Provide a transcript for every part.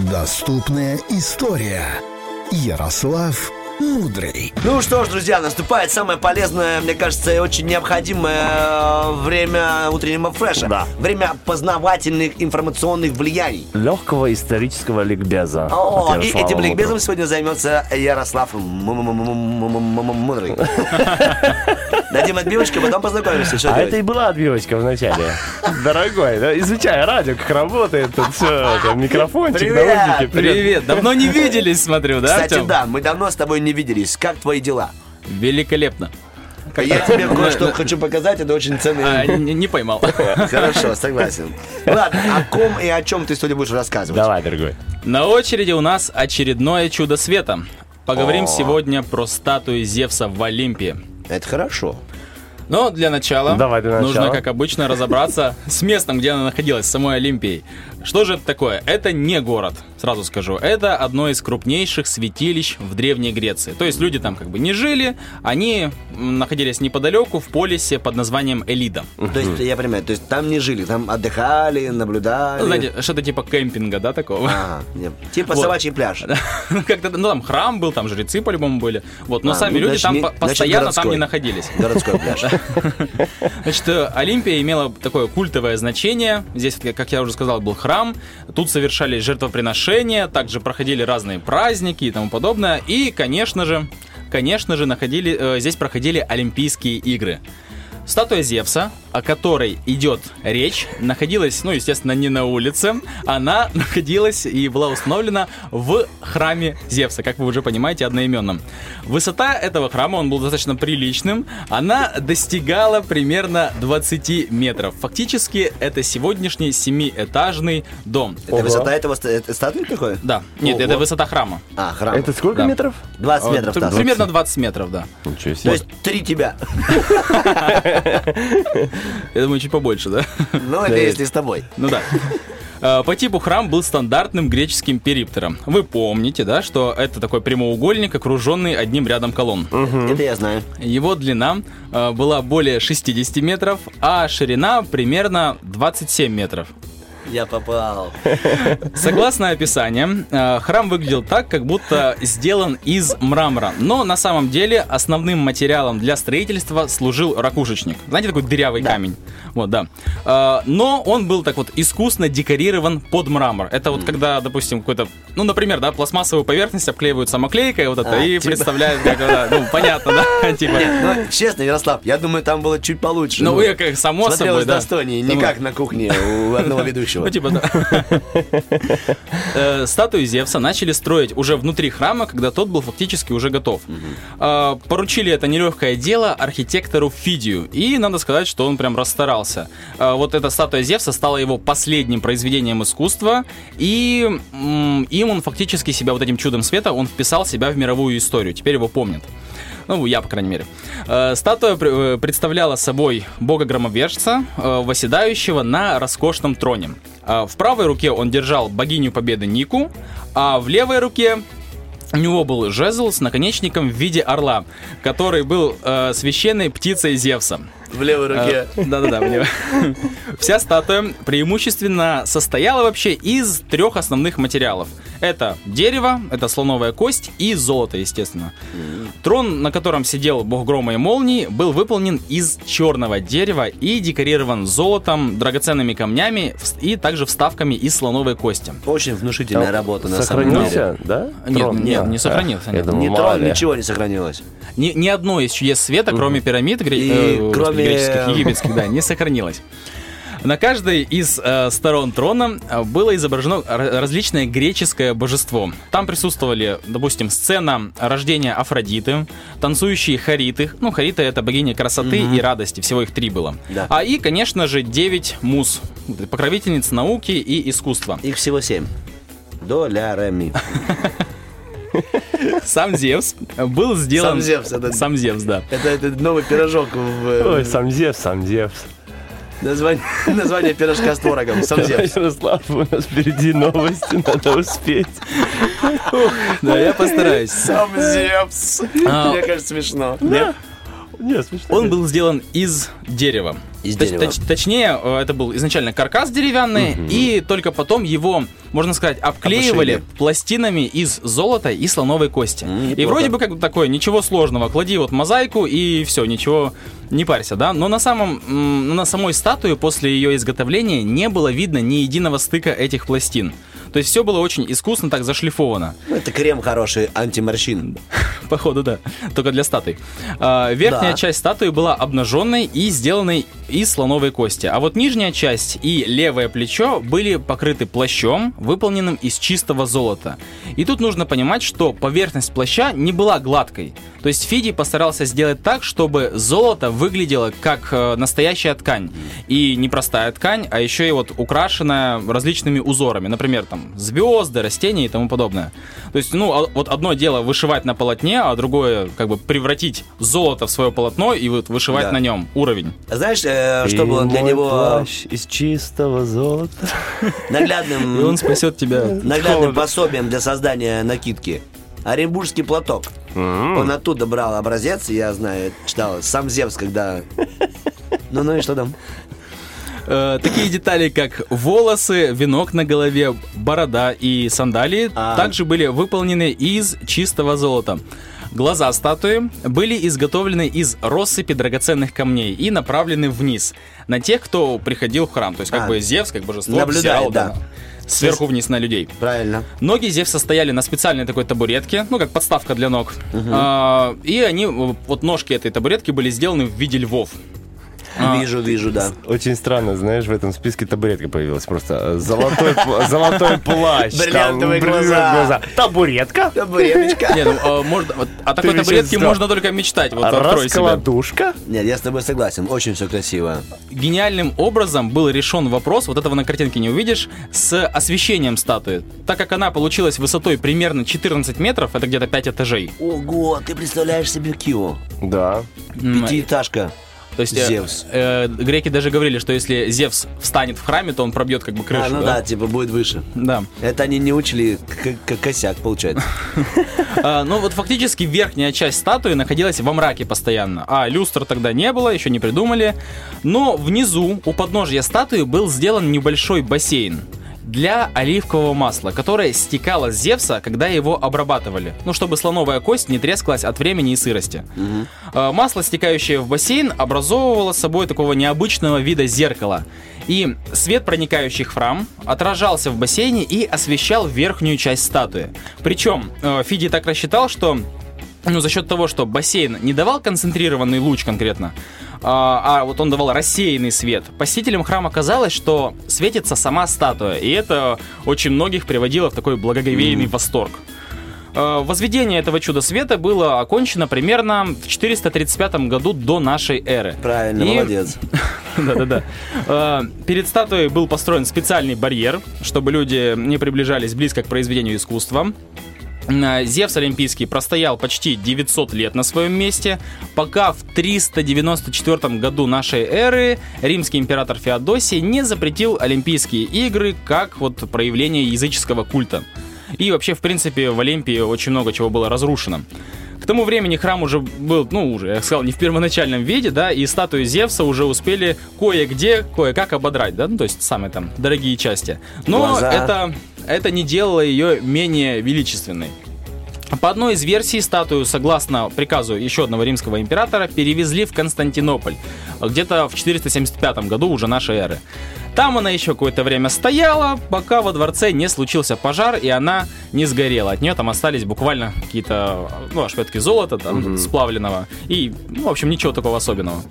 Доступная история. Ярослав Мудрый. Ну что ж, друзья, наступает самое полезное, мне кажется, и очень необходимое э, время утреннего фреша. Да. Время познавательных информационных влияний. Легкого исторического ликбеза. О, и этим ликбезом сегодня займется Ярослав Мудрый. Дадим отбивочку, потом познакомимся. Что А делать? это и была отбивочка вначале. Дорогой, да, изучай радио, как работает тут все, микрофончик, Привет! наушники. Привет, давно не виделись, смотрю, да, Кстати, Артём? да, мы давно с тобой не виделись. Как твои дела? Великолепно. Я тебе кое-что хочу показать, это очень А, ценный... не, не поймал. Хорошо, согласен. Ладно, о ком и о чем ты сегодня будешь рассказывать? Давай, дорогой. На очереди у нас очередное чудо света. Поговорим О. сегодня про статую Зевса в Олимпии. Это хорошо. Но для начала Давай для нужно, начала. как обычно, разобраться с местом, где она находилась, самой Олимпией. Что же это такое? Это не город, сразу скажу. Это одно из крупнейших святилищ в Древней Греции. То есть люди там как бы не жили, они находились неподалеку в полисе под названием Элида. То есть, я понимаю, то есть там не жили, там отдыхали, наблюдали. Ну, знаете, что-то типа кемпинга, да, такого? А. Типа Вот. собачий пляж. Ну, как-то, ну, там храм был, там жрецы по-любому были. Вот, но А, сами ну, люди значит, там не- по- значит, постоянно там не находились. Городской пляж. Значит, э, Олимпия имела такое культовое значение. Здесь, как я уже сказал, был храм. Тут совершались жертвоприношения, также проходили разные праздники и тому подобное. И, конечно же, конечно же, находили, э, здесь проходили Олимпийские игры. Статуя Зевса, о которой идет речь, находилась, ну, естественно, не на улице, она находилась и была установлена в храме Зевса, как вы уже понимаете, одноименном. Высота этого храма, он был достаточно приличным, она достигала примерно 20 метров. Фактически, это сегодняшний семиэтажный дом. Это Ого. высота этого ста- это статуи такой? Да, нет, Ого. это высота храма. А, храм. Это сколько Да. метров? 20 Э, метров, т- Тас. Примерно 20 метров, да. Ничего То себе. есть три тебя. Я думаю, чуть побольше, да? Ну, это если с тобой. Ну да. Э, По типу храм был стандартным греческим периптером. Вы помните, да, что это такой прямоугольник, окруженный одним рядом колонн. Это я знаю. Его длина э, была более 60 метров, а ширина примерно 27 метров. Я попал. Согласно описаниям, э, храм выглядел так, как будто сделан из мрамора. Но на самом деле основным материалом для строительства служил ракушечник. Знаете, такой дырявый камень. Вот, да. Э, Но он был так вот искусно декорирован под мрамор. Это вот когда, допустим, какой-то, ну, например, да, пластмассовую поверхность обклеивают самоклейкой вот это А, и типа- представляют, как, да, ну, понятно, да, типа. Ну, честно, Ярослав, я думаю, там было чуть получше. Ну, вы как само собой, да. достойнее, не как на кухне у одного ведущего. Ну, типа, да. Э, Статую Зевса начали строить уже внутри храма, когда тот был фактически уже готов. Э, Поручили это нелегкое дело архитектору Фидию. И надо сказать, что он прям расстарался. Э, Вот эта статуя Зевса стала его последним произведением искусства. И им он фактически себя, вот этим чудом света, он вписал себя в мировую историю. Теперь его помнят. Ну, я, по крайней мере. Статуя пр- представляла собой бога-громовержца, восседающего на роскошном троне. Э, В правой руке он держал богиню победы Нику, а в левой руке у него был жезл с наконечником в виде орла, который был э, священной птицей Зевса. В левой руке. Э, Да-да-да, мне- Вся статуя преимущественно состояла вообще из трех основных материалов. Это дерево, это слоновая кость и золото, естественно. Трон, на котором сидел бог грома и молнии, был выполнен из черного дерева и декорирован золотом, драгоценными камнями и также вставками из слоновой кости. Очень внушительная работа, на самом деле. Сохранился, да? Нет, Трон? нет, не сохранился, нет. думал, мало трон, ничего не сохранилось. Ни, ни одно из чудес света, кроме пирамид гре- И э, кроме- греческих, египетских, да, не сохранилось. На каждой из э, сторон трона э, было изображено ра- различное греческое божество. Там присутствовали, допустим, сцена рождения Афродиты, танцующие хариты. Ну, хариты это богиня красоты и радости, всего их три было. Да. А и, конечно же, девять муз, покровительниц науки и искусства. Их всего семь. До ля ре ми. Сам Зевс был сделан... Сам Зевс, это- Сам Зевс, да. Это, это новый пирожок в э, Ой, сам Зевс, сам Зевс. Название, название пирожка с творогом. Сам Зевс. Ярослав, у нас впереди новости, надо успеть. Да, я постараюсь. Сам Зевс. А. Мне кажется, смешно. Нет? Не, смешно. Он был сделан из дерева. Из Точ- дерева. точ- точнее, э, это был изначально каркас деревянный, и только потом его, можно сказать, обклеивали Обошили. пластинами из золота и слоновой кости. М, и вроде бы как бы такое, ничего сложного. Клади вот мозаику и все, ничего не парься, да? Но на самом, на самой статуе после ее изготовления не было видно ни единого стыка этих пластин. То есть все было очень искусно так зашлифовано. Ну, это крем хороший, антиморщин. Походу, да. Только для статуи. А, верхняя Да. часть статуи была обнаженной и сделанной из слоновой кости. А вот нижняя часть и левое плечо были покрыты плащом, выполненным из чистого золота. И тут нужно понимать, что поверхность плаща не была гладкой. То есть Фиди постарался сделать так, чтобы золото выглядело как э, настоящая ткань. И не простая ткань, а еще и вот украшенная различными узорами. Например, там звезды, растения и тому подобное. То есть, ну, а- вот одно дело вышивать на полотне, а другое как бы превратить золото в свое полотно и вот вышивать Да. на нем уровень. Знаешь, э, что И было для мой него плащ из чистого золота. наглядным, И он спасет тебя. наглядным пособием для создания накидки? Оренбургский платок. Он оттуда брал образец, я знаю, читал, сам Зевс, когда... Ну, ну и что там? Э, такие детали, как волосы, венок на голове, борода и сандалии, А. также были выполнены из чистого золота. Глаза статуи были изготовлены из россыпи драгоценных камней и направлены вниз на тех, кто приходил в храм. То есть как А. бы Зевс, как божество, Наблюдает, да. сверху вниз на людей. Правильно. Ноги Зевса стояли на специальной такой табуретке, ну как подставка для ног. А, и они, вот ножки этой табуретки были сделаны в виде львов. А. Вижу, вижу, да. Очень странно, знаешь, в этом списке табуретка появилась. Просто золотой, золотой плащ. Бриллиантовые глаза. Табуретка? Табуреточка. Не, ну, а, можно, вот о такой Ты ведь табуретке можно только мечтать. Вот открой себя. Раскладушка? Нет, я с тобой согласен, очень все красиво. Гениальным образом был решен вопрос, вот этого на картинке не увидишь, с освещением статуи. Так как она получилась высотой примерно 14 метров, это где-то 5 этажей. Ого, ты представляешь себе Кио? Да. Пятиэтажка. То есть э, Зевс. э, греки даже говорили, что если Зевс встанет в храме, то он пробьет как бы крышу. а, ну да? типа будет выше. Да. Это они не учили к- к- косяк, получается. А, ну вот фактически верхняя часть статуи находилась во мраке постоянно. А люстр тогда не было, еще не придумали. Но внизу, у подножья статуи, был сделан небольшой бассейн для оливкового масла, которое стекало с Зевса, когда его обрабатывали. Ну, чтобы слоновая кость не трескалась от времени и сырости. А, Масло, стекающее в бассейн, образовывало собой такого необычного вида зеркало. И свет, проникающий в храм, отражался в бассейне и освещал верхнюю часть статуи. Причем э, Фиди так рассчитал, что ну, за счет того, что бассейн не давал концентрированный луч конкретно, а, а вот он давал рассеянный свет, посетителям храма казалось, что светится сама статуя, и это очень многих приводило в такой благоговейный восторг. Э, Возведение этого чуда света было окончено примерно в 435 году до нашей эры. Правильно, И- молодец. Да-да-да. Э, Перед статуей был построен специальный барьер, чтобы люди не приближались близко к произведению искусства. Э, Зевс Олимпийский простоял почти 900 лет на своем месте, пока в 394 году нашей эры римский император Феодосий не запретил Олимпийские игры как вот проявление языческого культа. И вообще, в принципе, в Олимпии очень много чего было разрушено. К тому времени храм уже был, ну, уже, я сказал, не в первоначальном виде, да, и статую Зевса уже успели кое-где, кое-как ободрать, да, ну, то есть самые там дорогие части. Но Глаза. это, это не делало ее менее величественной. По одной из версий статую, согласно приказу еще одного римского императора, перевезли в Константинополь, где-то в 475 году уже нашей эры. Там она еще какое-то время стояла, пока во дворце не случился пожар, и она не сгорела. От нее там остались буквально какие-то, ну, ошметки золота там, сплавленного. И, ну, в общем, ничего такого особенного.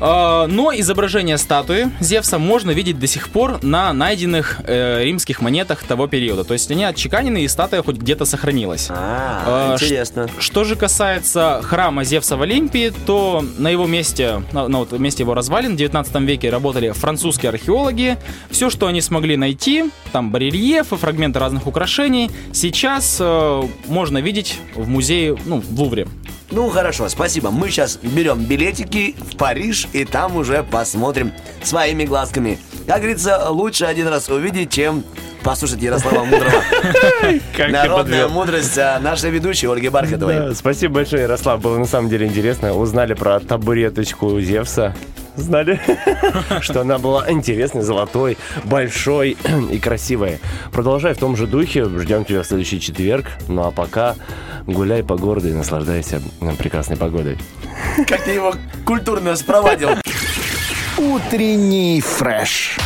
А, Но изображение статуи Зевса можно видеть до сих пор на найденных э, римских монетах того периода. То есть они отчеканены, и статуя хоть где-то сохранилась. А, А, интересно. Что же касается храма Зевса в Олимпии, то на его месте, на, на вот месте его развалин в 19 веке работали французские археологи. Все, что они смогли найти, там барельефы, фрагменты разных украшений, сейчас э, можно видеть в музее, ну, в Лувре. Ну хорошо, спасибо. Мы сейчас берем билетики в Париж и там уже посмотрим своими глазками. Как говорится, лучше один раз увидеть, чем послушать Ярослава Мудрого. Народная мудрость а, нашей ведущей Ольги Бархатовой. Спасибо большое, Ярослав. Было на самом деле интересно. Узнали про табуреточку Зевса. Знали, что она была интересной, золотой, большой и красивой. Продолжай в том же духе. Ждем тебя в следующий четверг. Ну а пока гуляй по городу и наслаждайся прекрасной погодой. Как ты его культурно спровадил. Утренний фреш.